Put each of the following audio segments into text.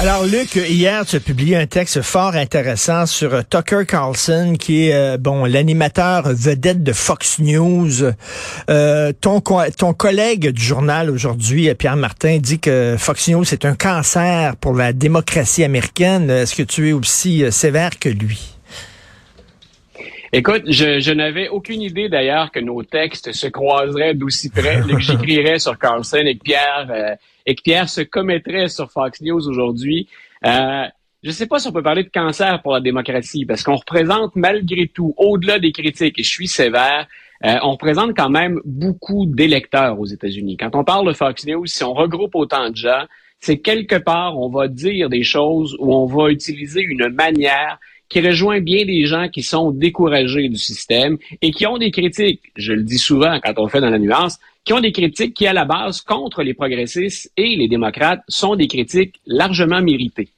Alors, Luc, hier, tu as publié un texte fort intéressant sur euh, Tucker Carlson, qui est, euh, bon, l'animateur vedette de Fox News. Euh, ton, ton collègue du journal aujourd'hui, Pierre Martin, dit que Fox News, c'est un cancer pour la démocratie américaine. Est-ce que tu es aussi sévère que lui? Écoute, je, je n'avais aucune idée d'ailleurs que nos textes se croiseraient d'aussi près, que j'écrirais sur Carlson et que Pierre et que Pierre se commettrait sur Fox News aujourd'hui. Euh, je ne sais pas si on peut parler de cancer pour la démocratie, parce qu'on représente malgré tout, au-delà des critiques, et je suis sévère, euh, on représente quand même beaucoup d'électeurs aux États-Unis. Quand on parle de Fox News, si on regroupe autant de gens, c'est quelque part, on va dire des choses ou on va utiliser une manière qui rejoint bien des gens qui sont découragés du système et qui ont des critiques, je le dis souvent quand on fait dans la nuance, qui ont des critiques qui, à la base, contre les progressistes et les démocrates, sont des critiques largement méritées.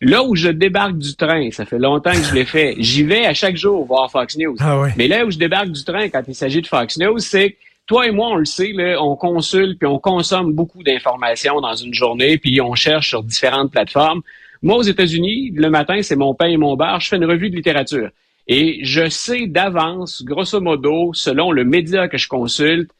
Là où je débarque du train, ça fait longtemps que je l'ai fait, j'y vais à chaque jour voir Fox News. Ah Mais là où je débarque du train quand il s'agit de Fox News, c'est que toi et moi, on le sait, là, on consulte puis on consomme beaucoup d'informations dans une journée, puis on cherche sur différentes plateformes. Moi, aux États-Unis, le matin, c'est mon pain et mon bar, je fais une revue de littérature. Et je sais d'avance, grosso modo, selon le média que je consulte,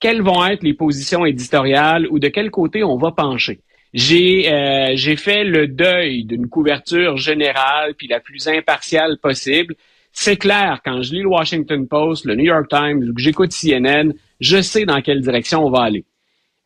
quelles vont être les positions éditoriales ou de quel côté on va pencher. J'ai euh, j'ai fait le deuil d'une couverture générale puis la plus impartiale possible. C'est clair, quand je lis le Washington Post, le New York Times ou que j'écoute CNN, je sais dans quelle direction on va aller.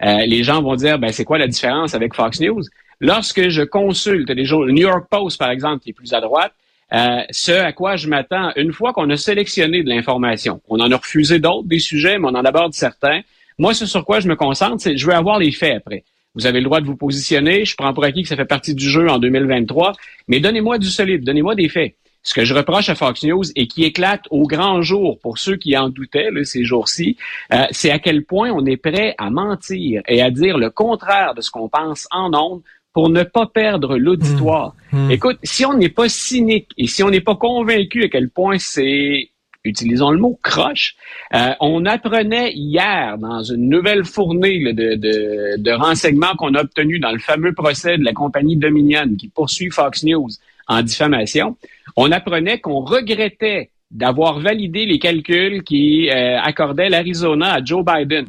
Euh, les gens vont dire, ben c'est quoi la différence avec Fox News? Lorsque je consulte les jours, le New York Post par exemple, qui est plus à droite, euh, ce à quoi je m'attends, une fois qu'on a sélectionné de l'information, on en a refusé d'autres, des sujets, mais on en aborde certains. Moi, ce sur quoi je me concentre, c'est je veux avoir les faits après. Vous avez le droit de vous positionner. Je prends pour acquis que ça fait partie du jeu en 2023. Mais donnez-moi du solide, donnez-moi des faits. Ce que je reproche à Fox News et qui éclate au grand jour pour ceux qui en doutaient ces jours-ci, euh, c'est à quel point on est prêt à mentir et à dire le contraire de ce qu'on pense en ondes pour ne pas perdre l'auditoire. Mmh. Mmh. Écoute, si on n'est pas cynique et si on n'est pas convaincu à quel point c'est utilisons le mot croche. Euh, on apprenait hier dans une nouvelle fournée de, de, de, renseignements qu'on a obtenus dans le fameux procès de la compagnie Dominion qui poursuit Fox News en diffamation. On apprenait qu'on regrettait d'avoir validé les calculs qui euh, accordaient l'Arizona à Joe Biden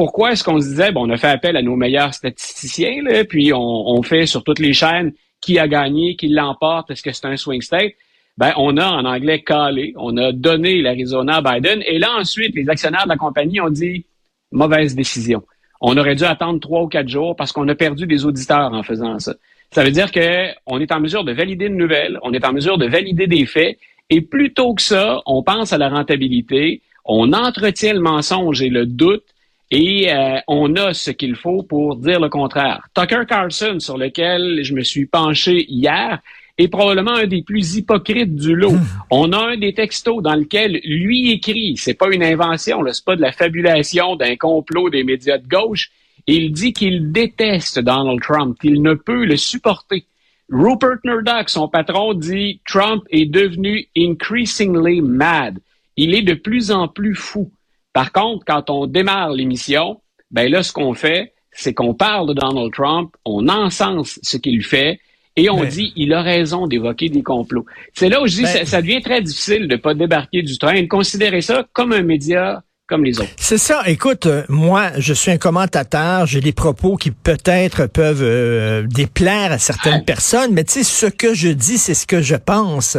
pourquoi est-ce qu'on se disait, bon, on a fait appel à nos meilleurs statisticiens, là, puis on, fait sur toutes les chaînes qui a gagné, qui l'emporte, est-ce que c'est un swing state? Ben, on a en anglais calé, on a donné l'Arizona à Biden, et là ensuite, les actionnaires de la compagnie ont dit mauvaise décision. On aurait dû attendre trois ou quatre jours parce qu'on a perdu des auditeurs en faisant ça. Ça veut dire qu'on est en mesure de valider une nouvelle, on est en mesure de valider des faits, et plutôt que ça, on pense à la rentabilité, on entretient le mensonge et le doute, et euh, on a ce qu'il faut pour dire le contraire. Tucker Carlson, sur lequel je me suis penché hier, est probablement un des plus hypocrites du lot. Hmm. On a un des textos dans lequel lui écrit, c'est pas une invention, c'est pas de la fabulation d'un complot des médias de gauche. Il dit qu'il déteste Donald Trump, qu'il ne peut le supporter. Rupert Murdoch, son patron, dit Trump est devenu increasingly mad. Il est de plus en plus fou. Par contre, quand on démarre l'émission, ben là, ce qu'on fait, c'est qu'on parle de Donald Trump, on encense ce qu'il fait, et on dit il a raison d'évoquer des complots. C'est là où je dis ben. ça, ça, devient très difficile de pas débarquer du train. Et de considérer ça comme un média comme les autres. C'est ça. Écoute, euh, moi, je suis un commentateur. J'ai des propos qui peut-être peuvent euh, déplaire à certaines personnes, mais tu sais, ce que je dis, c'est ce que je pense.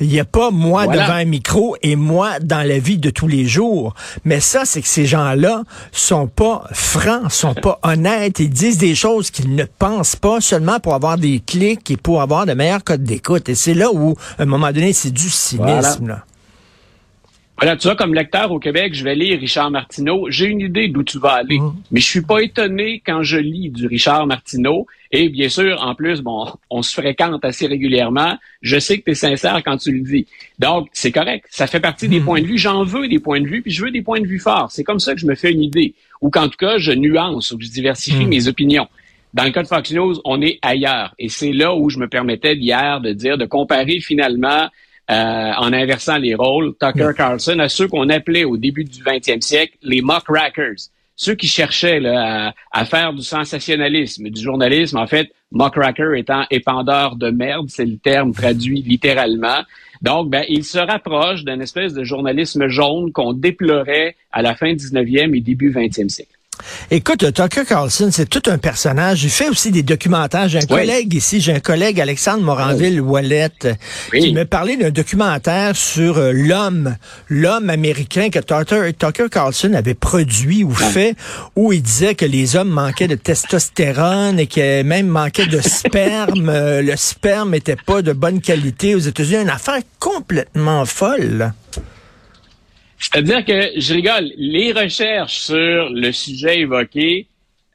Il n'y a pas moi devant un micro et moi dans la vie de tous les jours. Mais ça, c'est que ces gens-là sont pas francs, sont pas honnêtes. Ils disent des choses qu'ils ne pensent pas seulement pour avoir des clics et pour avoir de meilleurs codes d'écoute. Et c'est là où, à un moment donné, c'est du cynisme. Là. Voilà, tu vois, comme lecteur au Québec, je vais lire Richard Martineau. J'ai une idée d'où tu vas aller. Mm. Mais je suis pas étonné quand je lis du Richard Martineau. Et bien sûr, en plus, bon, on se fréquente assez régulièrement. Je sais que tu es sincère quand tu le dis. Donc, c'est correct. Ça fait partie des mm. points de vue. J'en veux des points de vue, puis je veux des points de vue forts. C'est comme ça que je me fais une idée. Ou qu'en tout cas, je nuance ou que je diversifie mm. mes opinions. Dans le cas de Fox News, on est ailleurs. Et c'est là où je me permettais hier de dire, de comparer finalement, en inversant les rôles, Tucker Carlson à ceux qu'on appelait au début du 20e siècle les mock rackers. Ceux qui cherchaient là, à, faire du sensationnalisme, du journalisme, en fait, muckracker étant épandeur de merde, c'est le terme traduit littéralement. Donc, ben, il se rapproche d'une espèce de journalisme jaune qu'on déplorait à la fin 19e et début 20e siècle. Écoute, Tucker Carlson, c'est tout un personnage. Il fait aussi des documentaires. J'ai un collègue ici, j'ai un collègue, Alexandre Moranville-Ouellette, qui me parlait d'un documentaire sur euh, l'homme, l'homme américain que Tucker, Tucker, Carlson avait produit ou fait, où il disait que les hommes manquaient de testostérone et qu'il même manquait de sperme. Euh, le sperme n'était pas de bonne qualité aux États-Unis. Une affaire complètement folle. C'est-à-dire que, je rigole, les recherches sur le sujet évoqué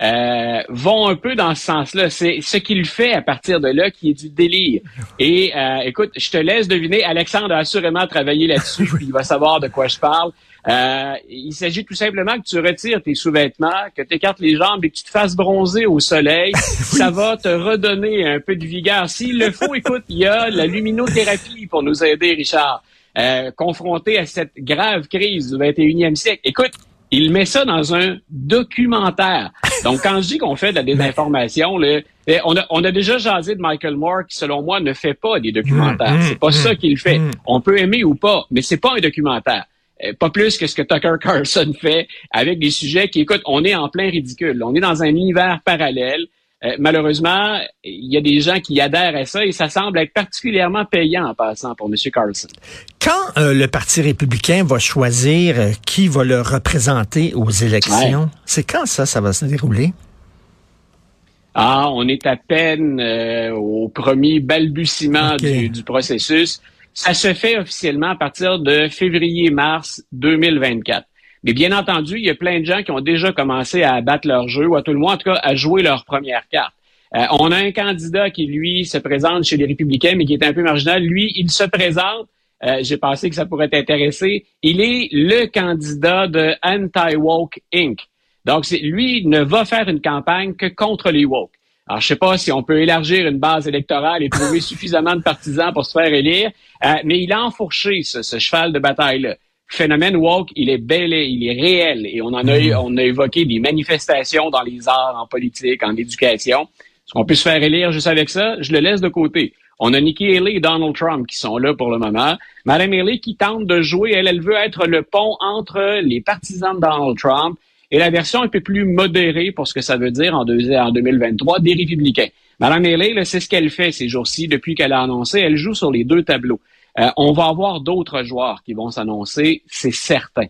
euh, vont un peu dans ce sens-là. C'est ce qu'il fait à partir de là qui est du délire. Et euh, écoute, je te laisse deviner, Alexandre a assurément travaillé là-dessus, puis il va savoir de quoi je parle. Euh, il s'agit tout simplement que tu retires tes sous-vêtements, que tu écartes les jambes et que tu te fasses bronzer au soleil. Ça va te redonner un peu de vigueur. S'il le faut, écoute, il y a la luminothérapie pour nous aider, Richard. Euh, confronté à cette grave crise du 21e siècle. Écoute, il met ça dans un documentaire. Donc, quand je dis qu'on fait de la désinformation, là, eh, on, a, on a déjà jasé de Michael Moore qui, selon moi, ne fait pas des documentaires. Mm, mm, c'est pas ça mm, qu'il fait. On peut aimer ou pas, mais c'est pas un documentaire. Euh, pas plus que ce que Tucker Carlson fait avec des sujets qui, écoute, on est en plein ridicule. On est dans un univers parallèle. Euh, malheureusement, il y a des gens qui adhèrent à ça et ça semble être particulièrement payant en passant pour M. Carlson. Quand euh, le Parti républicain va choisir euh, qui va le représenter aux élections, c'est quand ça, ça va se dérouler? Ah, on est à peine au premier balbutiement du, du processus. Ça se fait officiellement à partir de février-mars 2024. Mais bien entendu, il y a plein de gens qui ont déjà commencé à battre leur jeu, ou à tout le moins, en tout cas, à jouer leur première carte. Euh, on a un candidat qui, lui, se présente chez les Républicains, mais qui est un peu marginal. Lui, il se présente. Euh, j'ai pensé que ça pourrait t'intéresser. Il est le candidat de Anti-Woke Inc. Donc, lui ne va faire une campagne que contre les woke. Alors, je sais pas si on peut élargir une base électorale et trouver suffisamment de partisans pour se faire élire, euh, mais il a enfourché ce, ce cheval de bataille-là phénomène woke, il est bel, il est réel et on en a, mm. on a évoqué des manifestations dans les arts, en politique, en éducation. Est-ce qu'on peut se faire élire juste avec ça? Je le laisse de côté. On a Nikki Haley et Donald Trump qui sont là pour le moment. Madame Haley qui tente de jouer, elle, elle veut être le pont entre les partisans de Donald Trump et la version un peu plus modérée pour ce que ça veut dire en, en 2023 des républicains. Madame Haley, c'est ce qu'elle fait ces jours-ci depuis qu'elle a annoncé. Elle joue sur les deux tableaux. Euh, on va avoir d'autres joueurs qui vont s'annoncer, c'est certain.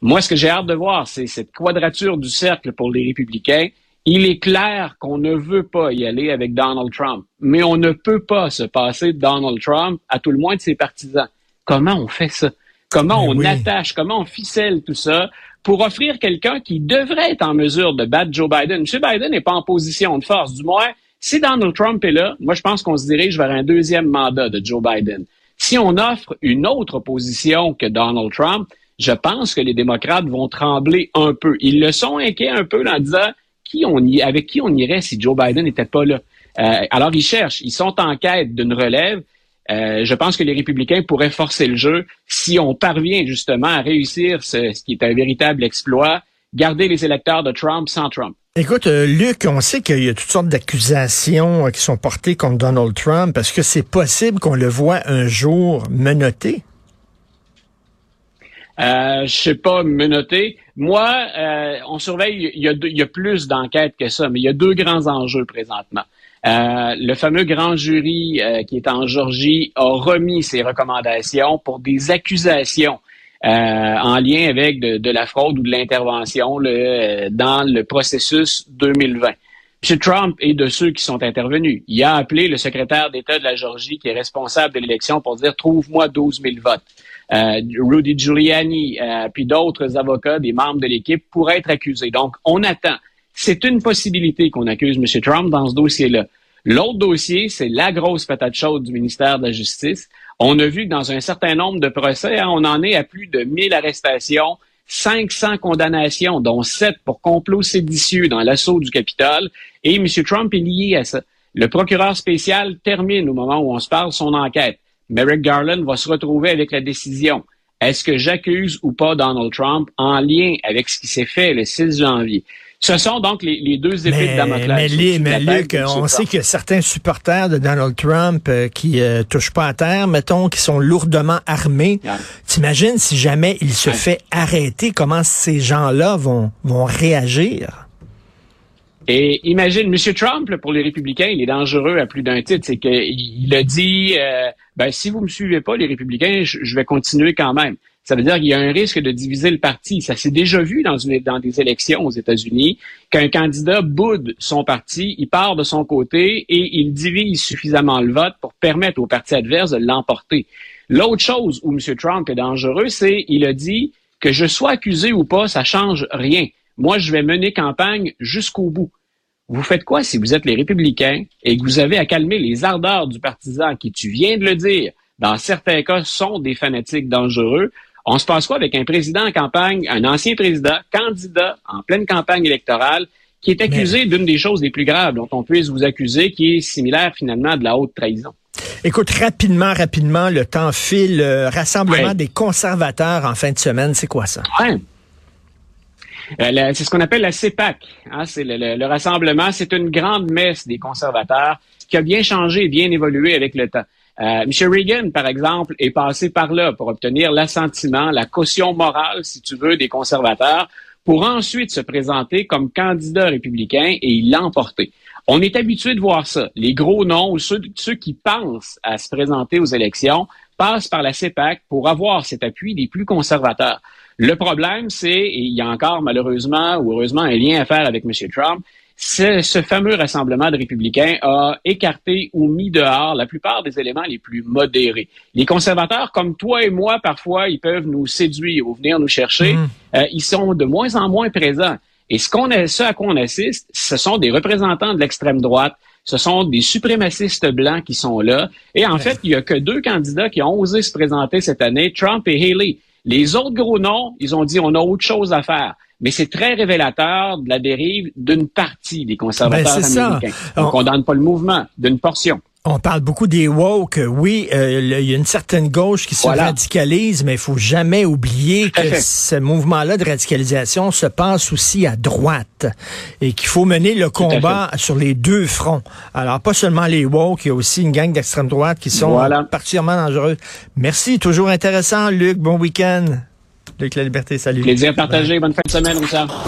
Moi, ce que j'ai hâte de voir, c'est cette quadrature du cercle pour les républicains. Il est clair qu'on ne veut pas y aller avec Donald Trump, mais on ne peut pas se passer de Donald Trump, à tout le moins de ses partisans. Comment on fait ça? Comment on attache, comment on ficelle tout ça pour offrir quelqu'un qui devrait être en mesure de battre Joe Biden? M. Biden n'est pas en position de force. Du moins, si Donald Trump est là, moi, je pense qu'on se dirige vers un deuxième mandat de Joe Biden. Si on offre une autre position que Donald Trump, je pense que les démocrates vont trembler un peu. Ils le sont inquiets un peu en disant qui on y, avec qui on irait si Joe Biden n'était pas là. Euh, alors ils cherchent, ils sont en quête d'une relève. Euh, je pense que les républicains pourraient forcer le jeu si on parvient justement à réussir ce qui est un véritable exploit, garder les électeurs de Trump sans Trump. Écoute, euh, Luc, on sait qu'il y a toutes sortes d'accusations euh, qui sont portées contre Donald Trump. Est-ce que c'est possible qu'on le voit un jour menotté? Euh, je sais pas, menotté. Moi, euh, on surveille, il y, a plus d'enquêtes que ça, mais il y a deux grands enjeux présentement. le fameux grand jury qui est en Georgie a remis ses recommandations pour des accusations en lien avec de, la fraude ou de l'intervention dans le processus 2020. M. Trump est de ceux qui sont intervenus. Il a appelé le secrétaire d'État de la Georgie, qui est responsable de l'élection, pour dire trouve-moi 12 000 votes. Euh, Rudy Giuliani, euh, puis d'autres avocats, des membres de l'équipe, pourraient être accusés. Donc, on attend. C'est une possibilité qu'on accuse M. Trump dans ce dossier-là. L'autre dossier, c'est la grosse patate chaude du ministère de la Justice. On a vu que dans un certain nombre de procès, hein, on en est à plus de 1000 arrestations 500 condamnations, dont 7 pour complot séditieux dans l'assaut du Capitole, et M. Trump est lié à ça. Le procureur spécial termine au moment où on se parle son enquête. Merrick Garland va se retrouver avec la décision. Est-ce que j'accuse ou pas Donald Trump en lien avec ce qui s'est fait le 6 janvier? Ce sont donc les, deux épées de Damoclès. Mais, mais Luc, on sait que certains supporters de Donald Trump euh, qui euh, touchent pas à terre, mettons, qui sont lourdement armés. T'imagines si jamais il se fait arrêter, comment ces gens-là vont, vont réagir? Et imagine, M. Trump, pour les républicains, il est dangereux à plus d'un titre. C'est qu'il a dit, euh, ben, si vous me suivez pas, les républicains, je, vais continuer quand même. Ça veut dire qu'il y a un risque de diviser le parti. Ça s'est déjà vu dans, des élections aux États-Unis, qu'un candidat boude son parti, il part de son côté et il divise suffisamment le vote pour permettre au parti adverse de l'emporter. L'autre chose où M. Trump est dangereux, c'est il a dit que je sois accusé ou pas, ça change rien. Moi, je vais mener campagne jusqu'au bout. Vous faites quoi si vous êtes les républicains et que vous avez à calmer les ardeurs du partisan qui, tu viens de le dire, dans certains cas, sont des fanatiques dangereux? On se passe quoi avec un président en campagne, un ancien président, candidat en pleine campagne électorale, qui est accusé d'une des choses les plus graves dont on puisse vous accuser, qui est similaire finalement à de la haute trahison? Écoute, rapidement, rapidement, le temps file. rassemblement des conservateurs en fin de semaine, c'est quoi ça? Euh, c'est ce qu'on appelle la CEPAC. Hein, c'est le, rassemblement. C'est une grande messe des conservateurs qui a bien changé et bien évolué avec le temps. Euh. Reagan, par exemple, est passé par là pour obtenir l'assentiment, la caution morale, si tu veux, des conservateurs, pour ensuite se présenter comme candidat républicain et emporté. On est habitué de voir ça. Les gros noms ceux, ceux qui pensent à se présenter aux élections passent par la CEPAC pour avoir cet appui des plus conservateurs. Le problème, c'est, et il y a encore malheureusement ou heureusement un lien à faire avec M. Trump, ce fameux rassemblement de républicains a écarté ou mis dehors la plupart des éléments les plus modérés. Les conservateurs, comme toi et moi, parfois, ils peuvent nous séduire ou venir nous chercher. Mmh. Euh, ils sont de moins en moins présents. Et ce qu'on a, ce à quoi on assiste, ce sont des représentants de l'extrême droite. Ce sont des suprémacistes blancs qui sont là. Et en fait, il y a que deux candidats qui ont osé se présenter cette année, Trump et Haley. Les autres gros noms, ils ont dit on a autre chose à faire. Mais c'est très révélateur de la dérive d'une partie des conservateurs ben, américains. On ne condamne pas le mouvement, d'une portion. On parle beaucoup des woke. Oui, euh, il y a une certaine gauche qui se radicalise, mais il faut jamais oublier que ce mouvement-là de radicalisation se passe aussi à droite et qu'il faut mener le combat sur les deux fronts. Alors, pas seulement les woke, il y a aussi une gang d'extrême droite qui sont particulièrement dangereuses. Merci, toujours intéressant, Luc. Bon week-end. Luc La Liberté, salut. Plaisir partagé. Bonne fin de semaine, Richard.